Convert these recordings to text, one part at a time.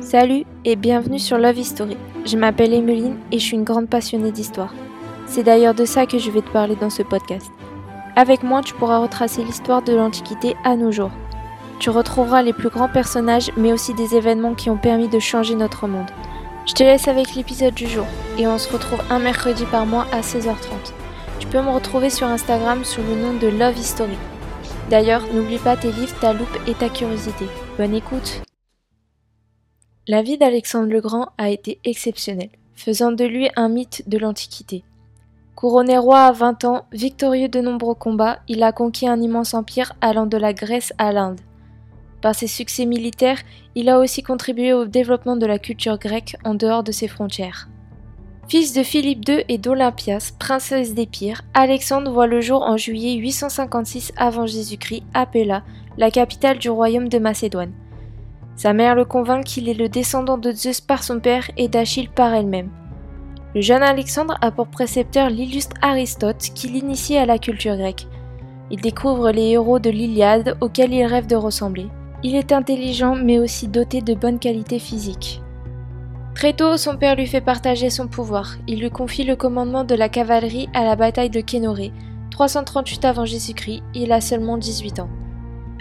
Salut et bienvenue sur Love History. Je m'appelle Emeline et je suis une grande passionnée d'histoire. C'est d'ailleurs de ça que je vais te parler dans ce podcast. Avec moi, tu pourras retracer l'histoire de l'Antiquité à nos jours. Tu retrouveras les plus grands personnages, mais aussi des événements qui ont permis de changer notre monde. Je te laisse avec l'épisode du jour, et on se retrouve un mercredi par mois à 16h30. Tu peux me retrouver sur Instagram sous le nom de Love History. D'ailleurs, n'oublie pas tes livres, ta loupe et ta curiosité. Bonne écoute La vie d'Alexandre le Grand a été exceptionnelle, faisant de lui un mythe de l'Antiquité. Couronné roi à 20 ans, victorieux de nombreux combats, il a conquis un immense empire allant de la Grèce à l'Inde. Par ses succès militaires, il a aussi contribué au développement de la culture grecque en dehors de ses frontières. Fils de Philippe II et d'Olympias, princesse d'Épire, Alexandre voit le jour en juillet 856 avant Jésus-Christ à Pella, la capitale du royaume de Macédoine. Sa mère le convainc qu'il est le descendant de Zeus par son père et d'Achille par elle-même. Le jeune Alexandre a pour précepteur l'illustre Aristote qui l'initie à la culture grecque. Il découvre les héros de l'Iliade auxquels il rêve de ressembler. Il est intelligent mais aussi doté de bonnes qualités physiques. Très tôt, son père lui fait partager son pouvoir. Il lui confie le commandement de la cavalerie à la bataille de Kénoré, 338 avant Jésus-Christ, il a seulement 18 ans.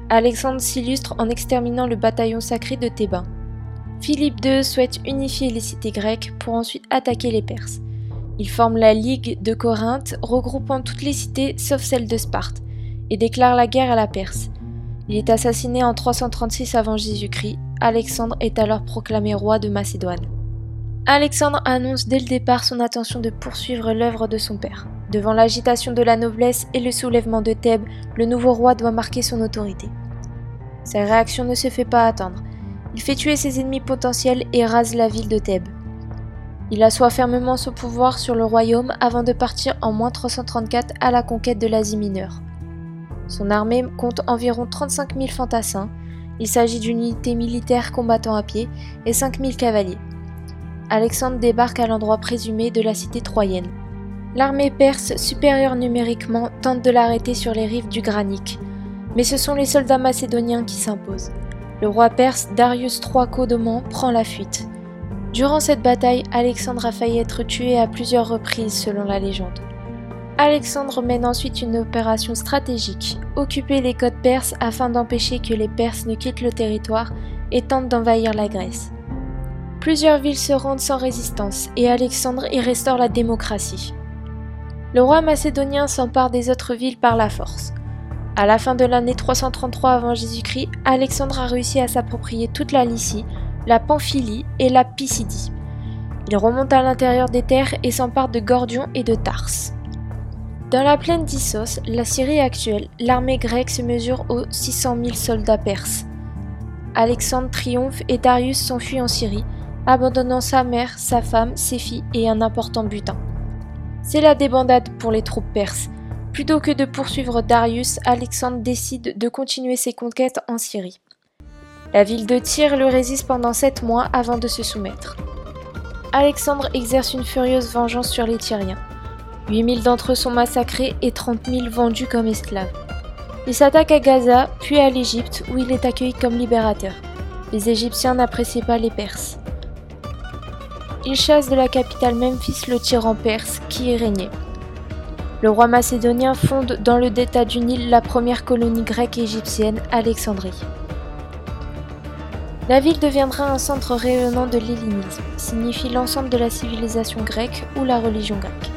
Alexandre s'illustre en exterminant le bataillon sacré de Thébain. Philippe II souhaite unifier les cités grecques pour ensuite attaquer les Perses. Il forme la Ligue de Corinthe, regroupant toutes les cités sauf celle de Sparte, et déclare la guerre à la Perse. Il est assassiné en 336 avant Jésus-Christ. Alexandre est alors proclamé roi de Macédoine. Alexandre annonce dès le départ son intention de poursuivre l'œuvre de son père. Devant l'agitation de la noblesse et le soulèvement de Thèbes, le nouveau roi doit marquer son autorité. Sa réaction ne se fait pas attendre. Il fait tuer ses ennemis potentiels et rase la ville de Thèbes. Il assoit fermement son pouvoir sur le royaume avant de partir en moins 334 à la conquête de l'Asie mineure. Son armée compte environ 35 000 fantassins. Il s'agit d'une unité militaire combattant à pied et 5 000 cavaliers. Alexandre débarque à l'endroit présumé de la cité troyenne. L'armée perse, supérieure numériquement, tente de l'arrêter sur les rives du Granique, mais ce sont les soldats macédoniens qui s'imposent. Le roi perse Darius III Codoman prend la fuite. Durant cette bataille, Alexandre a failli être tué à plusieurs reprises selon la légende. Alexandre mène ensuite une opération stratégique, occuper les côtes perses afin d'empêcher que les Perses ne quittent le territoire et tentent d'envahir la Grèce. Plusieurs villes se rendent sans résistance et Alexandre y restaure la démocratie. Le roi macédonien s'empare des autres villes par la force. À la fin de l'année 333 avant Jésus-Christ, Alexandre a réussi à s'approprier toute la Lycie, la Pamphylie et la Pisidie. Il remonte à l'intérieur des terres et s'empare de Gordion et de Tarse. Dans la plaine d'Issos, la Syrie actuelle, l'armée grecque se mesure aux 600 000 soldats perses. Alexandre triomphe et Darius s'enfuit en Syrie, abandonnant sa mère, sa femme, ses filles et un important butin. C'est la débandade pour les troupes perses. Plutôt que de poursuivre Darius, Alexandre décide de continuer ses conquêtes en Syrie. La ville de Tyr le résiste pendant sept mois avant de se soumettre. Alexandre exerce une furieuse vengeance sur les Tyriens. 8000 d'entre eux sont massacrés et 30 000 vendus comme esclaves. Il s'attaque à Gaza, puis à l'Égypte, où il est accueilli comme libérateur. Les Égyptiens n'apprécient pas les Perses. Il chasse de la capitale Memphis le tyran perse qui y régnait. Le roi macédonien fonde dans le delta du Nil la première colonie grecque égyptienne, Alexandrie. La ville deviendra un centre rayonnant de l'hellénisme, signifie l'ensemble de la civilisation grecque ou la religion grecque.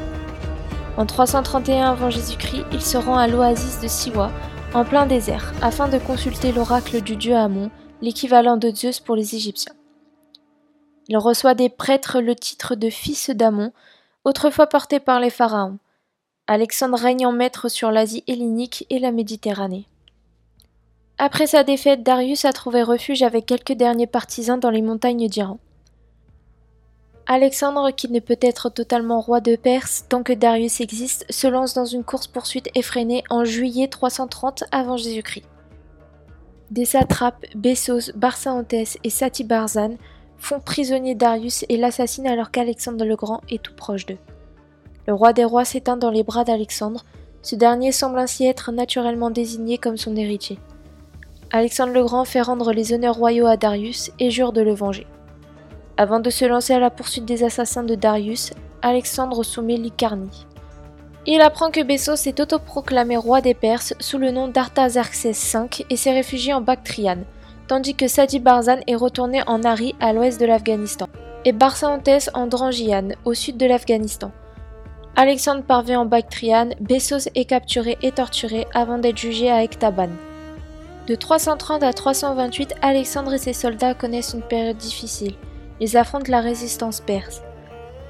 En 331 avant Jésus-Christ, il se rend à l'oasis de Siwa, en plein désert, afin de consulter l'oracle du dieu Amon, l'équivalent de Zeus pour les Égyptiens. Il reçoit des prêtres le titre de fils d'Amon, autrefois porté par les pharaons. Alexandre règne en maître sur l'Asie hellénique et la Méditerranée. Après sa défaite, Darius a trouvé refuge avec quelques derniers partisans dans les montagnes d'Iran. Alexandre, qui ne peut être totalement roi de Perse tant que Darius existe, se lance dans une course-poursuite effrénée en juillet 330 avant Jésus-Christ. Des satrapes, Bessos, Barsaontes et Satibarzan font prisonnier Darius et l'assassinent alors qu'Alexandre le Grand est tout proche d'eux. Le roi des rois s'éteint dans les bras d'Alexandre, ce dernier semble ainsi être naturellement désigné comme son héritier. Alexandre le Grand fait rendre les honneurs royaux à Darius et jure de le venger. Avant de se lancer à la poursuite des assassins de Darius, Alexandre soumet Lycarnie. Il apprend que Bessos s'est autoproclamé roi des Perses sous le nom d'Artaxerxès V et s'est réfugié en Bactriane, tandis que Sadi Barzan est retourné en Ari à l'ouest de l'Afghanistan, et Barsaantès en Drangiane au sud de l'Afghanistan. Alexandre parvient en Bactriane, Bessos est capturé et torturé avant d'être jugé à Ektaban. De 330 à 328, Alexandre et ses soldats connaissent une période difficile. Ils affrontent la résistance perse.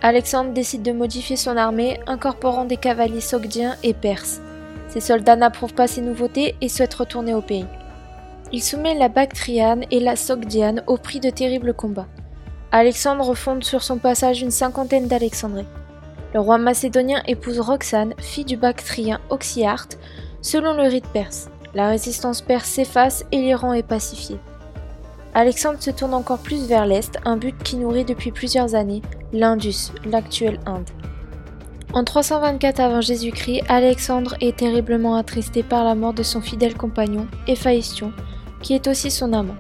Alexandre décide de modifier son armée, incorporant des cavaliers sogdiens et perses. Ses soldats n'approuvent pas ces nouveautés et souhaitent retourner au pays. Il soumet la Bactriane et la Sogdiane au prix de terribles combats. Alexandre fonde sur son passage une cinquantaine d'Alexandries. Le roi macédonien épouse Roxane, fille du Bactrien Oxyarte, selon le rite perse. La résistance perse s'efface et l'Iran est pacifié. Alexandre se tourne encore plus vers l'Est, un but qui nourrit depuis plusieurs années l'Indus, l'actuelle Inde. En 324 avant Jésus-Christ, Alexandre est terriblement attristé par la mort de son fidèle compagnon, Éphaïstion, qui est aussi son amant.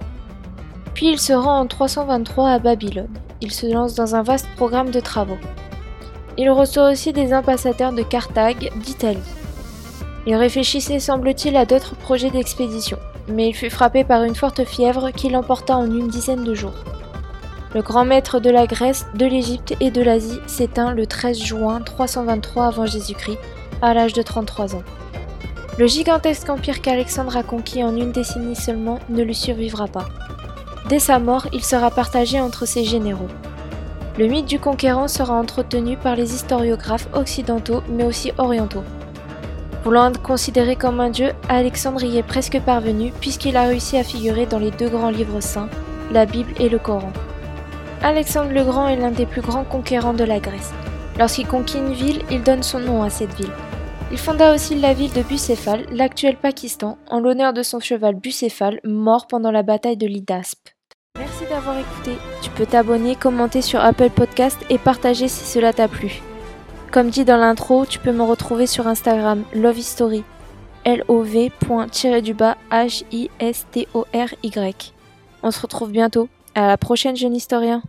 Puis il se rend en 323 à Babylone. Il se lance dans un vaste programme de travaux. Il reçoit aussi des ambassadeurs de Carthage, d'Italie. Il réfléchissait, semble-t-il, à d'autres projets d'expédition mais il fut frappé par une forte fièvre qui l'emporta en une dizaine de jours. Le grand maître de la Grèce, de l'Égypte et de l'Asie s'éteint le 13 juin 323 avant Jésus-Christ, à l'âge de 33 ans. Le gigantesque empire qu'Alexandre a conquis en une décennie seulement ne lui survivra pas. Dès sa mort, il sera partagé entre ses généraux. Le mythe du conquérant sera entretenu par les historiographes occidentaux mais aussi orientaux. Voulant être considéré comme un dieu, Alexandre y est presque parvenu puisqu'il a réussi à figurer dans les deux grands livres saints, la Bible et le Coran. Alexandre le Grand est l'un des plus grands conquérants de la Grèce. Lorsqu'il conquit une ville, il donne son nom à cette ville. Il fonda aussi la ville de Bucéphale, l'actuel Pakistan, en l'honneur de son cheval Bucéphale, mort pendant la bataille de l'Idasp. Merci d'avoir écouté. Tu peux t'abonner, commenter sur Apple Podcast et partager si cela t'a plu. Comme dit dans l'intro, tu peux me retrouver sur Instagram Love History. L-O-V.-du-bas H-I-S-T-O-R-Y. On se retrouve bientôt. À la prochaine, jeune historien.